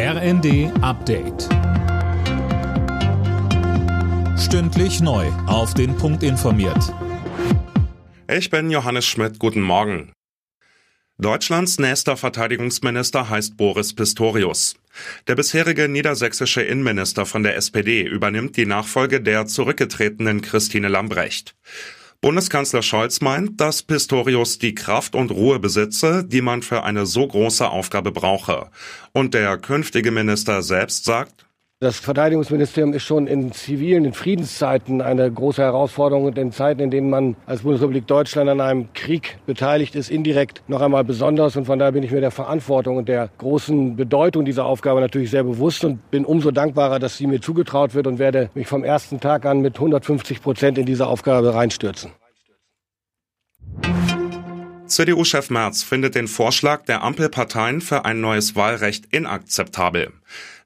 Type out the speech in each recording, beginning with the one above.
RND Update. Stündlich neu. Auf den Punkt informiert. Ich bin Johannes Schmidt. Guten Morgen. Deutschlands nächster Verteidigungsminister heißt Boris Pistorius. Der bisherige niedersächsische Innenminister von der SPD übernimmt die Nachfolge der zurückgetretenen Christine Lambrecht. Bundeskanzler Scholz meint, dass Pistorius die Kraft und Ruhe besitze, die man für eine so große Aufgabe brauche. Und der künftige Minister selbst sagt, das Verteidigungsministerium ist schon in zivilen, in Friedenszeiten eine große Herausforderung und in Zeiten, in denen man als Bundesrepublik Deutschland an einem Krieg beteiligt ist, indirekt noch einmal besonders. Und von daher bin ich mir der Verantwortung und der großen Bedeutung dieser Aufgabe natürlich sehr bewusst und bin umso dankbarer, dass sie mir zugetraut wird und werde mich vom ersten Tag an mit 150 Prozent in diese Aufgabe reinstürzen. CDU-Chef Merz findet den Vorschlag der Ampelparteien für ein neues Wahlrecht inakzeptabel.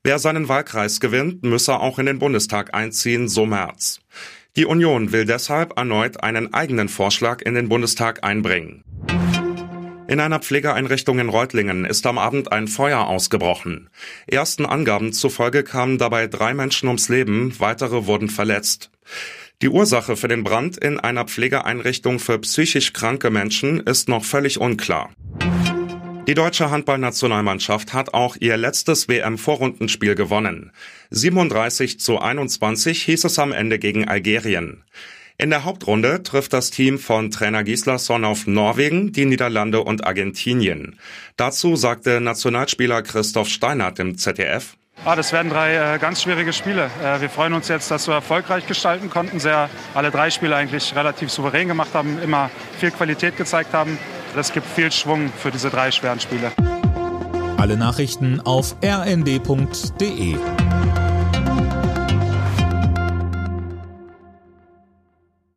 Wer seinen Wahlkreis gewinnt, müsse auch in den Bundestag einziehen, so Merz. Die Union will deshalb erneut einen eigenen Vorschlag in den Bundestag einbringen. In einer Pflegeeinrichtung in Reutlingen ist am Abend ein Feuer ausgebrochen. Ersten Angaben zufolge kamen dabei drei Menschen ums Leben, weitere wurden verletzt. Die Ursache für den Brand in einer Pflegeeinrichtung für psychisch kranke Menschen ist noch völlig unklar. Die deutsche Handballnationalmannschaft hat auch ihr letztes WM-Vorrundenspiel gewonnen. 37 zu 21 hieß es am Ende gegen Algerien. In der Hauptrunde trifft das Team von Trainer Gislason auf Norwegen, die Niederlande und Argentinien. Dazu sagte Nationalspieler Christoph Steinert im ZDF. Ah, das werden drei äh, ganz schwierige Spiele. Äh, wir freuen uns jetzt, dass wir erfolgreich gestalten konnten, sehr alle drei Spiele eigentlich relativ souverän gemacht haben, immer viel Qualität gezeigt haben. Das gibt viel Schwung für diese drei schweren Spiele. Alle Nachrichten auf rnd.de